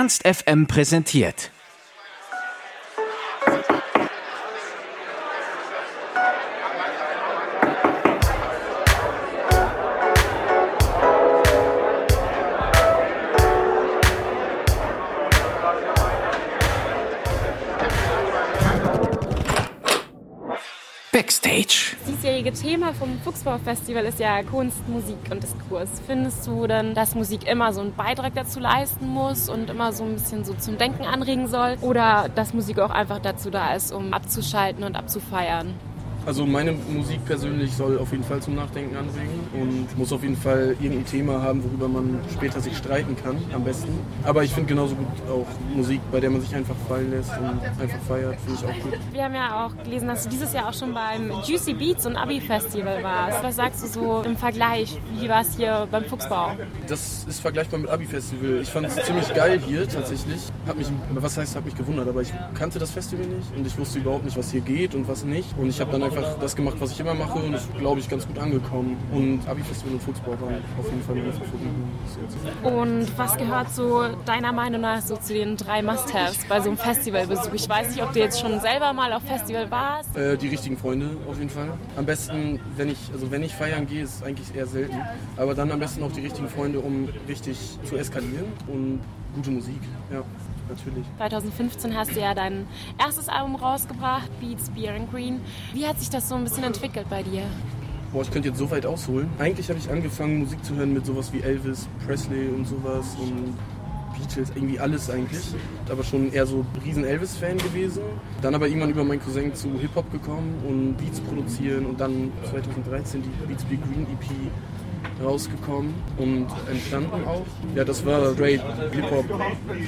Ernst FM präsentiert. Backstage. Das diesjährige Thema vom Fuchsbau-Festival ist ja Kunst, Musik und Diskurs. Findest du denn, dass Musik immer so einen Beitrag dazu leisten muss und immer so ein bisschen so zum Denken anregen soll? Oder dass Musik auch einfach dazu da ist, um abzuschalten und abzufeiern? Also meine Musik persönlich soll auf jeden Fall zum Nachdenken anregen und muss auf jeden Fall irgendein Thema haben, worüber man später sich streiten kann, am besten. Aber ich finde genauso gut auch Musik, bei der man sich einfach fallen lässt und einfach feiert, finde ich auch gut. Wir haben ja auch gelesen, dass du dieses Jahr auch schon beim Juicy Beats und Abi Festival warst. Was sagst du so im Vergleich? Wie war es hier beim Fuchsbau? Das ist vergleichbar mit Abi Festival. Ich fand es ziemlich geil hier tatsächlich. Hat mich, was heißt, hat mich gewundert, aber ich kannte das Festival nicht und ich wusste überhaupt nicht, was hier geht und was nicht. Und ich habe dann einfach das gemacht, was ich immer mache und ist, glaube ich, ganz gut angekommen. Und Abi-Festival und Fuchsbau waren auf jeden Fall meine Favoriten. Und was gehört so deiner Meinung nach so zu den drei Must-Haves bei so einem Festivalbesuch? Ich weiß nicht, ob du jetzt schon selber mal auf Festival warst. Äh, die richtigen Freunde auf jeden Fall. Am besten, wenn ich, also wenn ich feiern gehe, ist es eigentlich eher selten. Aber dann am besten auch die richtigen Freunde, um richtig zu eskalieren und gute Musik. Ja natürlich. 2015 hast du ja dein erstes Album rausgebracht, Beats, Beer and Green. Wie hat sich das so ein bisschen entwickelt bei dir? Boah, ich könnte jetzt so weit ausholen. Eigentlich habe ich angefangen, Musik zu hören mit sowas wie Elvis, Presley und sowas und Beatles, irgendwie alles eigentlich. Aber schon eher so riesen Elvis-Fan gewesen. Dann aber irgendwann über meinen Cousin zu Hip-Hop gekommen und Beats produzieren und dann 2013 die Beats Be Green EP rausgekommen und entstanden auch. Ja, das war straight Hip-Hop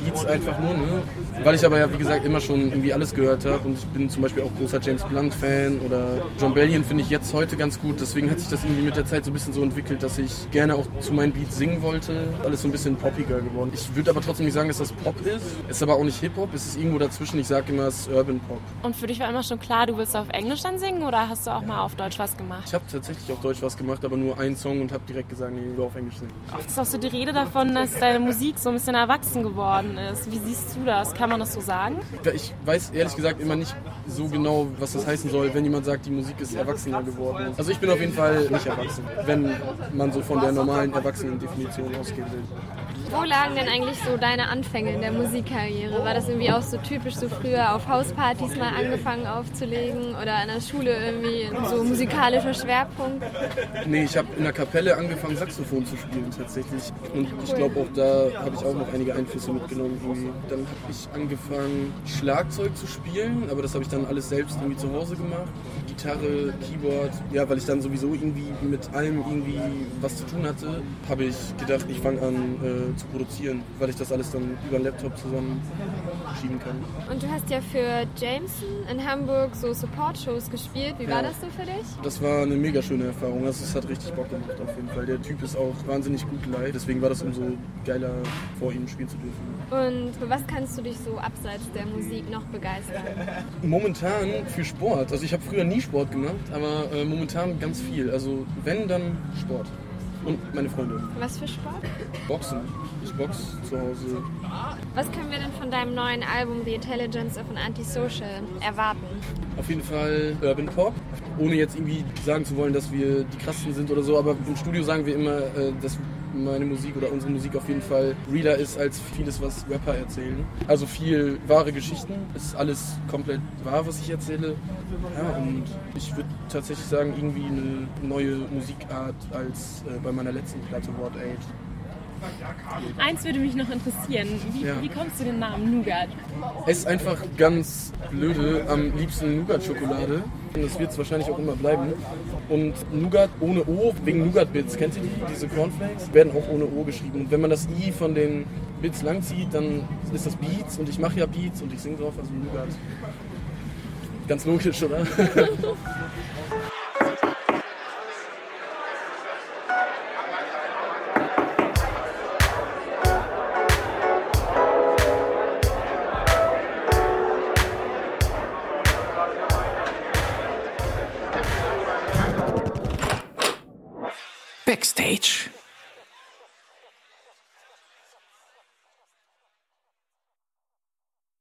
Beats einfach nur, ne? Weil ich aber ja, wie gesagt, immer schon irgendwie alles gehört habe und ich bin zum Beispiel auch großer James Blunt-Fan oder John Bellion finde ich jetzt heute ganz gut. Deswegen hat sich das irgendwie mit der Zeit so ein bisschen so entwickelt, dass ich gerne auch zu meinen Beats singen wollte. Alles so ein bisschen poppiger geworden. Ich würde aber trotzdem nicht sagen, dass das Pop ist. Es ist aber auch nicht Hip-Hop, es ist irgendwo dazwischen. Ich sage immer, es ist Urban Pop. Und für dich war immer schon klar, du willst auf Englisch dann singen oder hast du auch mal auf Deutsch was gemacht? Ich habe tatsächlich auf Deutsch was gemacht, aber nur einen Song und habe direkt gesagt, nee, wir auf Englisch singen. Oft ist auch so die Rede davon, dass deine Musik so ein bisschen erwachsen geworden ist. Wie siehst du das? Kann man das so sagen? Ich weiß ehrlich gesagt immer nicht so genau, was das heißen soll, wenn jemand sagt, die Musik ist erwachsener geworden. Also ich bin auf jeden Fall nicht erwachsen, wenn man so von der normalen Erwachsenen-Definition ausgehen will. Wo lagen denn eigentlich so deine Anfänge in der Musikkarriere? War das irgendwie auch so typisch, so früher auf Hauspartys mal angefangen aufzulegen oder an der Schule irgendwie so musikalischer Schwerpunkt? Nee, ich habe in der Kapelle angefangen, Saxophon zu spielen tatsächlich. Und ich glaube auch da habe ich auch noch einige Einflüsse mitgenommen. Irgendwie. Dann habe ich angefangen, Schlagzeug zu spielen, aber das habe ich dann alles selbst irgendwie zu Hause gemacht. Gitarre, Keyboard, ja, weil ich dann sowieso irgendwie mit allem irgendwie was zu tun hatte, habe ich gedacht, ich fange an äh, zu produzieren, weil ich das alles dann über den Laptop zusammen schieben kann. Und du hast ja für Jameson in Hamburg so Support-Shows gespielt. Wie ja. war das so für dich? Das war eine mega schöne Erfahrung. Also es hat richtig Bock gemacht auf jeden Fall. Der Typ ist auch wahnsinnig gut live, deswegen war das umso geiler, vor ihm spielen zu dürfen. Und für was kannst du dich so abseits der Musik noch begeistern? Momentan für Sport. Also ich habe früher nie Sport gemacht, aber äh, momentan ganz viel. Also wenn, dann Sport. Und meine Freunde. Was für Sport? Boxen. Ich boxe zu Hause. Was können wir denn von deinem neuen Album The Intelligence of an Antisocial erwarten? Auf jeden Fall Urban Pop. Ohne jetzt irgendwie sagen zu wollen, dass wir die krassesten sind oder so, aber im Studio sagen wir immer, äh, dass meine Musik oder unsere Musik auf jeden Fall realer ist als vieles, was Rapper erzählen. Also viel wahre Geschichten, ist alles komplett wahr, was ich erzähle. Ja, und ich würde tatsächlich sagen, irgendwie eine neue Musikart als äh, bei meiner letzten Platte What Age. Eins würde mich noch interessieren. Wie, ja. wie kommst du den Namen Nougat? Es ist einfach ganz blöde. Am liebsten Nougat-Schokolade. Das wird es wahrscheinlich auch immer bleiben. Und Nougat ohne O, wegen Nougat-Bits, kennt ihr die? Diese Cornflakes? Werden auch ohne O geschrieben. Und wenn man das I von den Bits langzieht, dann ist das Beats. Und ich mache ja Beats und ich singe drauf, also Nougat. Ganz logisch, oder? backstage.